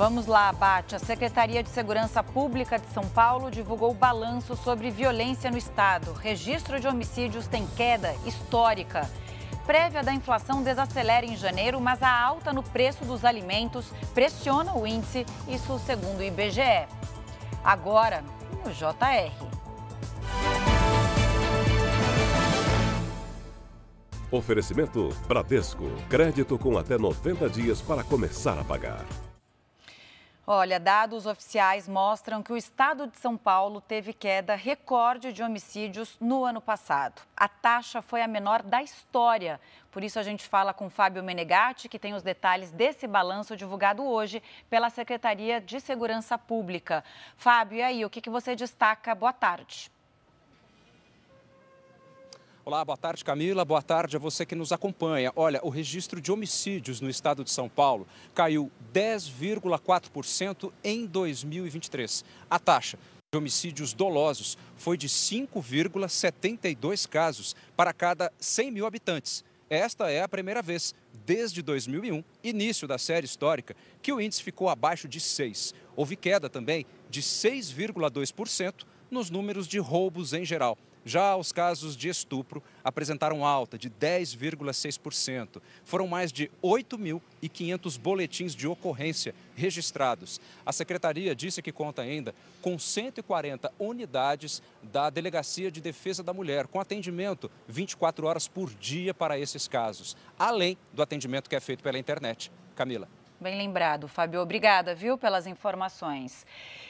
Vamos lá, Bate. A Secretaria de Segurança Pública de São Paulo divulgou balanço sobre violência no estado. Registro de homicídios tem queda histórica. Prévia da inflação desacelera em janeiro, mas a alta no preço dos alimentos pressiona o índice, isso segundo o IBGE. Agora, no JR. Oferecimento Bradesco. Crédito com até 90 dias para começar a pagar. Olha, dados oficiais mostram que o estado de São Paulo teve queda recorde de homicídios no ano passado. A taxa foi a menor da história. Por isso a gente fala com Fábio Menegatti, que tem os detalhes desse balanço divulgado hoje pela Secretaria de Segurança Pública. Fábio, e aí, o que, que você destaca? Boa tarde. Olá, boa tarde Camila, boa tarde a você que nos acompanha. Olha, o registro de homicídios no estado de São Paulo caiu 10,4% em 2023. A taxa de homicídios dolosos foi de 5,72 casos para cada 100 mil habitantes. Esta é a primeira vez desde 2001, início da série histórica, que o índice ficou abaixo de 6. Houve queda também de 6,2% nos números de roubos em geral. Já os casos de estupro apresentaram alta de 10,6%. Foram mais de 8.500 boletins de ocorrência registrados. A secretaria disse que conta ainda com 140 unidades da Delegacia de Defesa da Mulher, com atendimento 24 horas por dia para esses casos, além do atendimento que é feito pela internet. Camila. Bem lembrado, Fábio. Obrigada, viu, pelas informações.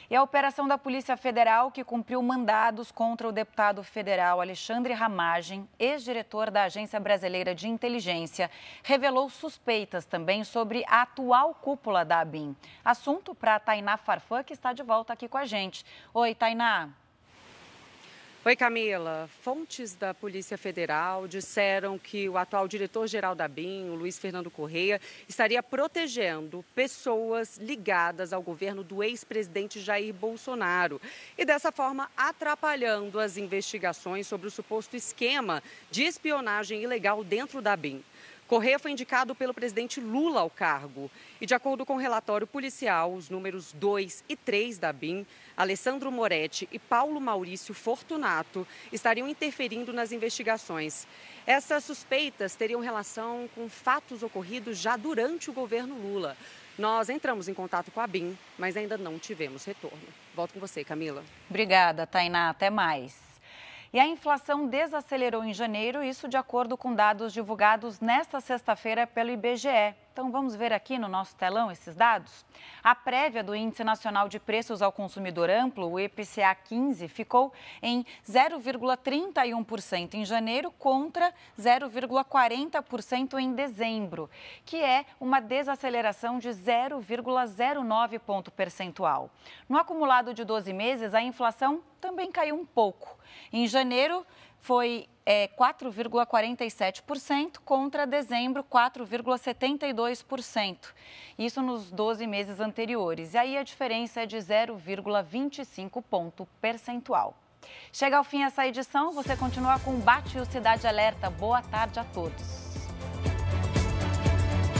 E a operação da Polícia Federal, que cumpriu mandados contra o deputado federal Alexandre Ramagem, ex-diretor da Agência Brasileira de Inteligência, revelou suspeitas também sobre a atual cúpula da ABIN. Assunto para a Tainá Farfã, que está de volta aqui com a gente. Oi, Tainá. Oi, Camila. Fontes da Polícia Federal disseram que o atual diretor-geral da BIM, o Luiz Fernando Correia, estaria protegendo pessoas ligadas ao governo do ex-presidente Jair Bolsonaro e, dessa forma, atrapalhando as investigações sobre o suposto esquema de espionagem ilegal dentro da BIM. Correia foi indicado pelo presidente Lula ao cargo. E, de acordo com o relatório policial, os números 2 e 3 da BIM, Alessandro Moretti e Paulo Maurício Fortunato, estariam interferindo nas investigações. Essas suspeitas teriam relação com fatos ocorridos já durante o governo Lula. Nós entramos em contato com a BIM, mas ainda não tivemos retorno. Volto com você, Camila. Obrigada, Tainá. Até mais. E a inflação desacelerou em janeiro, isso de acordo com dados divulgados nesta sexta-feira pelo IBGE. Então vamos ver aqui no nosso telão esses dados. A prévia do Índice Nacional de Preços ao Consumidor Amplo, o IPCA 15, ficou em 0,31% em janeiro contra 0,40% em dezembro, que é uma desaceleração de 0,09 ponto percentual. No acumulado de 12 meses, a inflação também caiu um pouco. Em janeiro, foi é, 4,47% contra dezembro 4,72%. Isso nos 12 meses anteriores. E aí a diferença é de 0,25 ponto percentual. Chega ao fim essa edição, você continua com o Bate o Cidade Alerta. Boa tarde a todos.